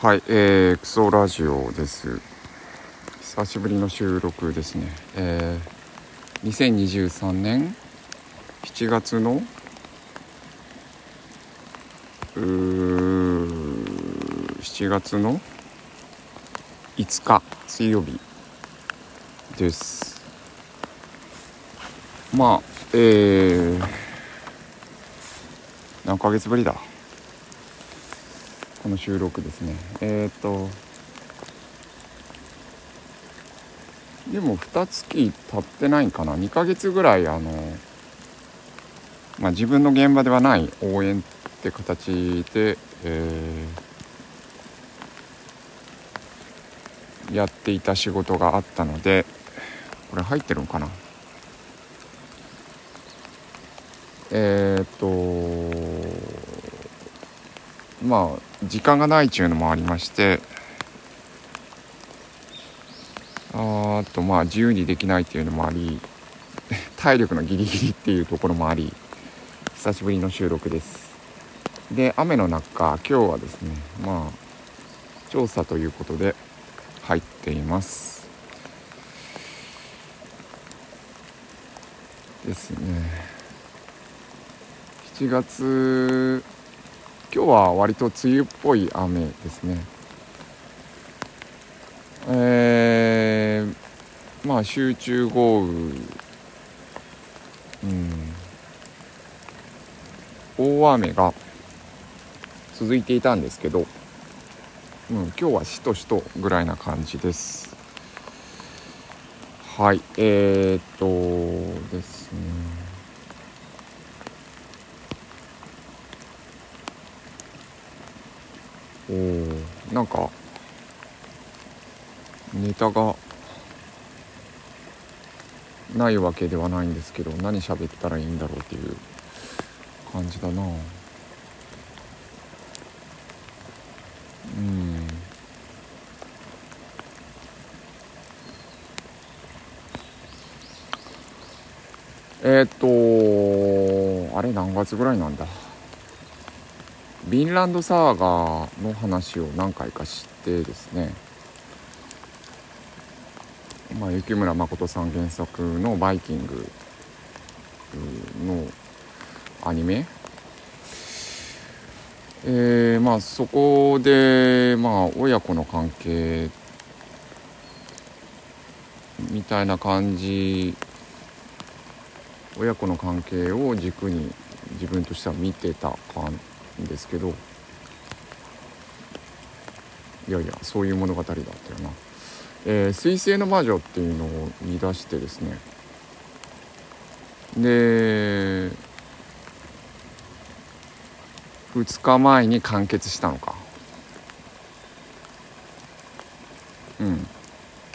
はい、えー、クソラジオです。久しぶりの収録ですね。えー、2023年7月のうー7月の5日水曜日です。まあ、えー、何ヶ月ぶりだ？この収録ですね。えっ、とでも2月経ってないかな？2ヶ月ぐらいあのまあ自分の現場ではない応援って形で、えーやっていた仕事があったのでこれ入ってるんかな？えっ、とまあ時間がないっちゅうのもありましてあとまあ自由にできないっていうのもあり 体力のギリギリっていうところもあり久しぶりの収録です。で雨の中今日はですねまあ調査ということで入っています。ですね。7月今日は割と梅雨っぽい雨ですね。えー、まあ集中豪雨。うん。大雨が続いていたんですけど、うん、今日はしとしとぐらいな感じです。はいえー、っとですね。おなんかネタがないわけではないんですけど何喋ったらいいんだろうっていう感じだな。うん。えーっとあれ何月ぐらいなんだ？ヴィンランドサーガーの話を何回か知ってですね、まあ、雪村誠さん原作の「バイキング」のアニメ。えー、まあそこでまあ親子の関係みたいな感じ。親子の関係を軸に自分としては見てた感じんですけどいやいやそういう物語だったよな「えー、星の魔女」っていうのを見出してですね。で2日前に完結したのか。うん。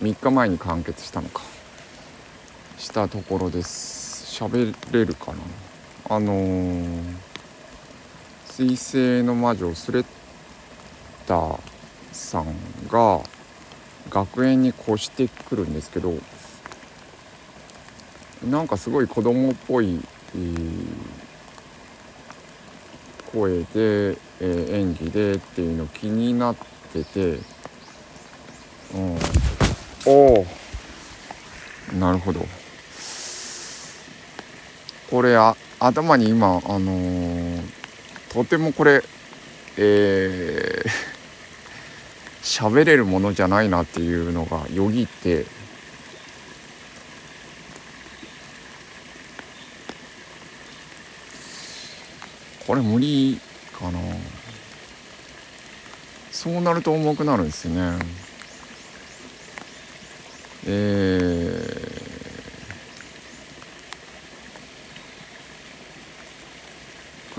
3日前に完結したのか。したところです。喋れるかな。あのー水星の魔女スレッタさんが学園に越してくるんですけどなんかすごい子供っぽい、声で、え演技でっていうの気になってて、うん、おおなるほど。これあ頭に今あのーとてもこれえー 喋れるものじゃないなっていうのがよぎってこれ無理かな。そうなると重くなるんですよね。えー、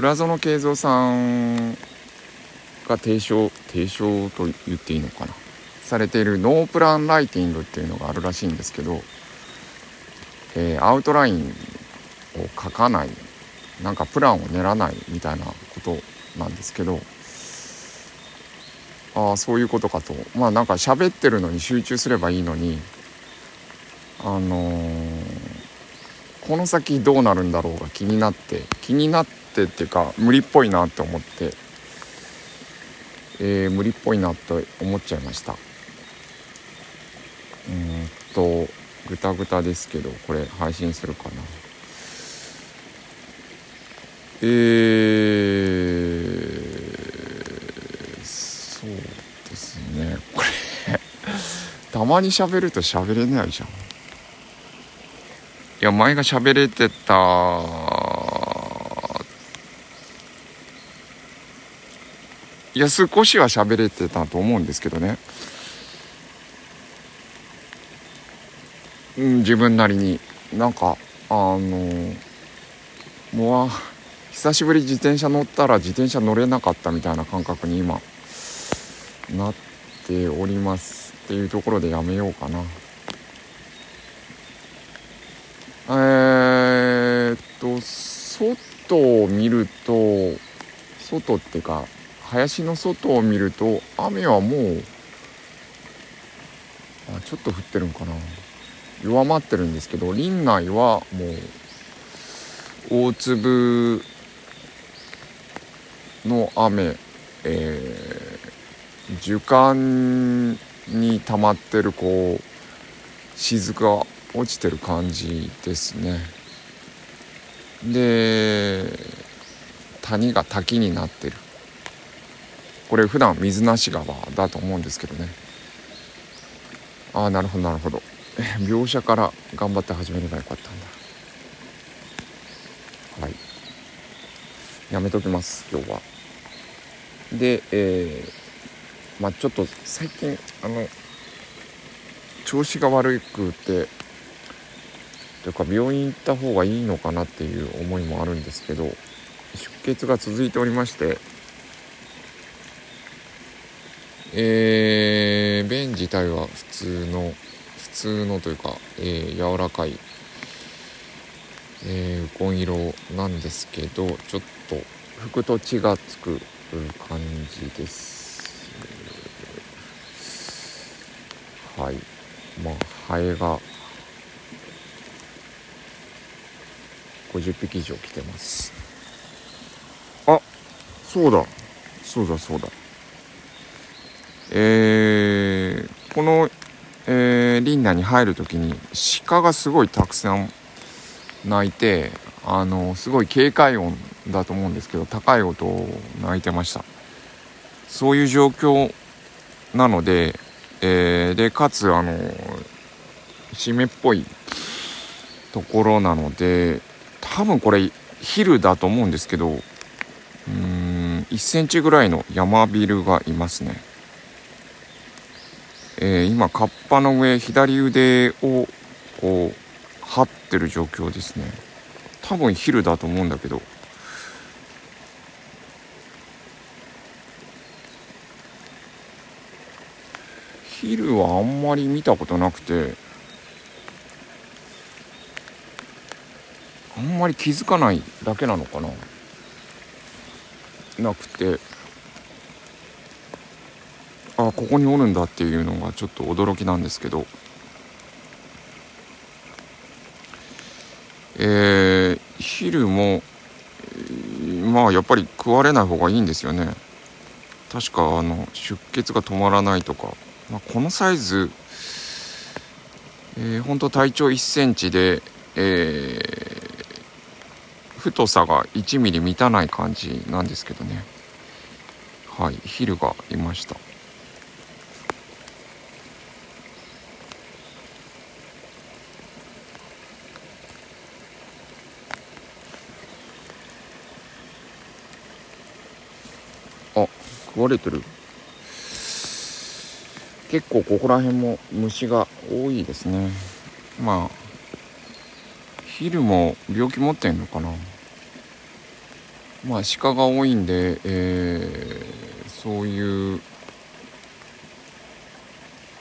倉園慶三さんが提唱提唱と言っていいのかなされているノープランライティングっていうのがあるらしいんですけど、えーアウトラインを書かないなんかプランを練らないみたいなことなんですけどああそういうことかと。まあなんか喋ってるのに集中すればいいのにあのーこの先どうなるんだろうが気になって気になってっていうか無理っぽいなって思って。えー、無理っぽいなと思っちゃいました。うんとぐたぐたですけどこれ配信するかな。えー、そうですね。これたまに喋ると喋れないじゃん。いや前が喋れてたいや少しは喋れてたと思うんですけどね、うん、自分なりに。なんかあのもう久しぶり自転車乗ったら自転車乗れなかったみたいな感覚に今なっておりますっていうところでやめようかな。えー、っと外を見ると外ってか林の外を見ると雨はもうあちょっと降ってるんかな。弱まってるんですけど林内はもう大粒の雨、えー、樹幹に溜まってるこう雫が落ちてる感じですね。で谷が滝になってる。これ普段水無川だと思うんですけどね。ああなるほどなるほど。描写から頑張って始めればよかったんだ。はい。やめときます今日は。でえー、まあちょっと最近あの調子が悪くてというか病院行った方がいいのかなっていう思いもあるんですけど出血が続いておりましてえー、便自体は普通の普通のというか、えー、柔らかい、えー、紺色なんですけどちょっと拭くと血がつく感じです。はい。まあハエが50匹以上来てます。あそうだ。そうだそうだ。えー、この、えー、リンナに入る時に鹿がすごいたくさん鳴いてあのすごい警戒音だと思うんですけど高い音を鳴いてました。そういう状況なので、えー、でかつあの湿っぽいところなので多分これ昼だと思うんですけどうーん1センチぐらいの山ビルがいますね。えー、今カッパの上左腕をこう張ってる状況ですね。多分ヒルだと思うんだけど。ヒルはあんまり見たことなくてあんまり気づかないだけなのかな。なくて。あここにおるんだっていうのがちょっと驚きなんですけど。えー、昼もまあやっぱり食われない方がいいんですよね。確かあの出血が止まらないとか、まあ、このサイズえー、ほんと体長1センチで、えー、太さが1ミリ満たない感じなんですけどね。はいヒルがいました。食われてる。結構ここら辺も虫が多いですね。まあ昼も病気持ってんのかな。まあ鹿が多いんで、えー、そういう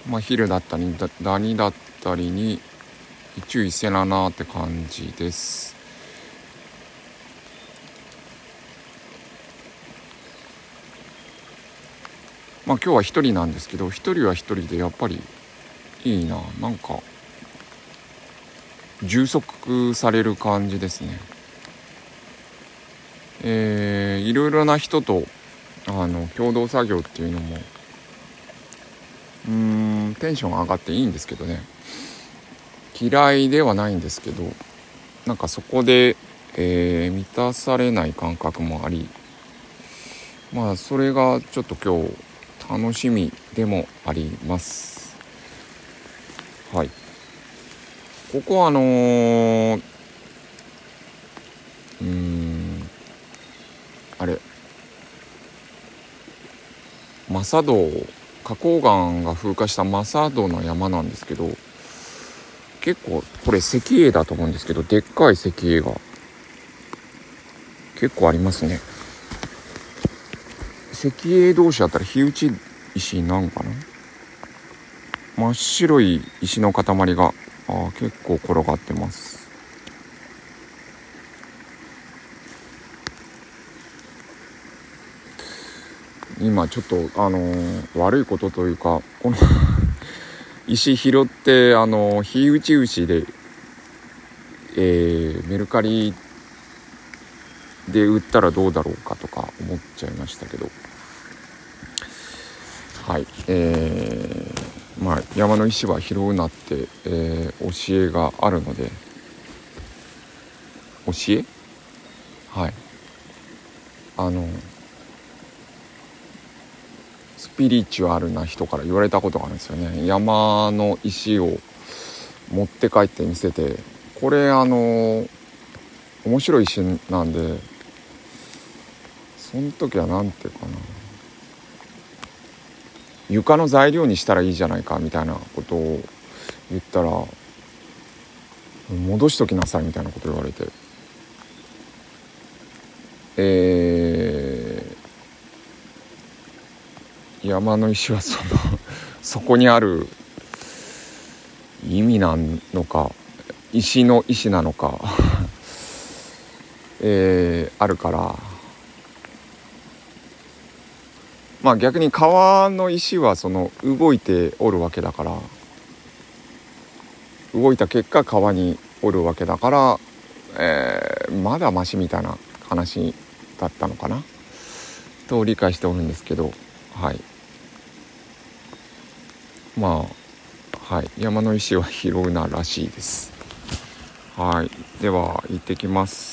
まあ昼だったりダニだったりに注意せななって感じです。まあ今日は一人なんですけど一人は一人でやっぱりいいな。なんか充足される感じですね。えー、いろいろな人とあの共同作業っていうのもうーんテンション上がっていいんですけどね。嫌いではないんですけどなんかそこで、えー、満たされない感覚もありまあそれがちょっと今日楽しみでもあります。はい。ここはあのー、うんあれ。マサド花崗岩が風化したマサドの山なんですけど結構これ石英だと思うんですけどでっかい石英が結構ありますね。石英同士だったら火打ち石になるのかな？真っ白い石の塊があ結構転がってます。今ちょっとあのー、悪いことというかこの 石拾ってあのー、火打ち牛で、えー、メルカリで売ったらどうだろうかとか思っちゃいましたけど。はい。えー、まあ山の石は拾うなって、えー、教えがあるので。教え？はい。あのスピリチュアルな人から言われたことがあるんですよね。山の石を持って帰って見せてこれあの面白い石なんでその時は何て言うかな。床の材料にしたらいいじゃないかみたいなことを言ったら戻しときなさいみたいなこと言われて。えー、山の石はその そこにある意味なのか石の石なのか えー、あるからまあ逆に川の石はその動いておるわけだから動いた結果川におるわけだから、えー、まだマシみたいな話だったのかな。と理解しておるんですけどはい。まあはい。山の石は拾うならしいです。はい。では行ってきます。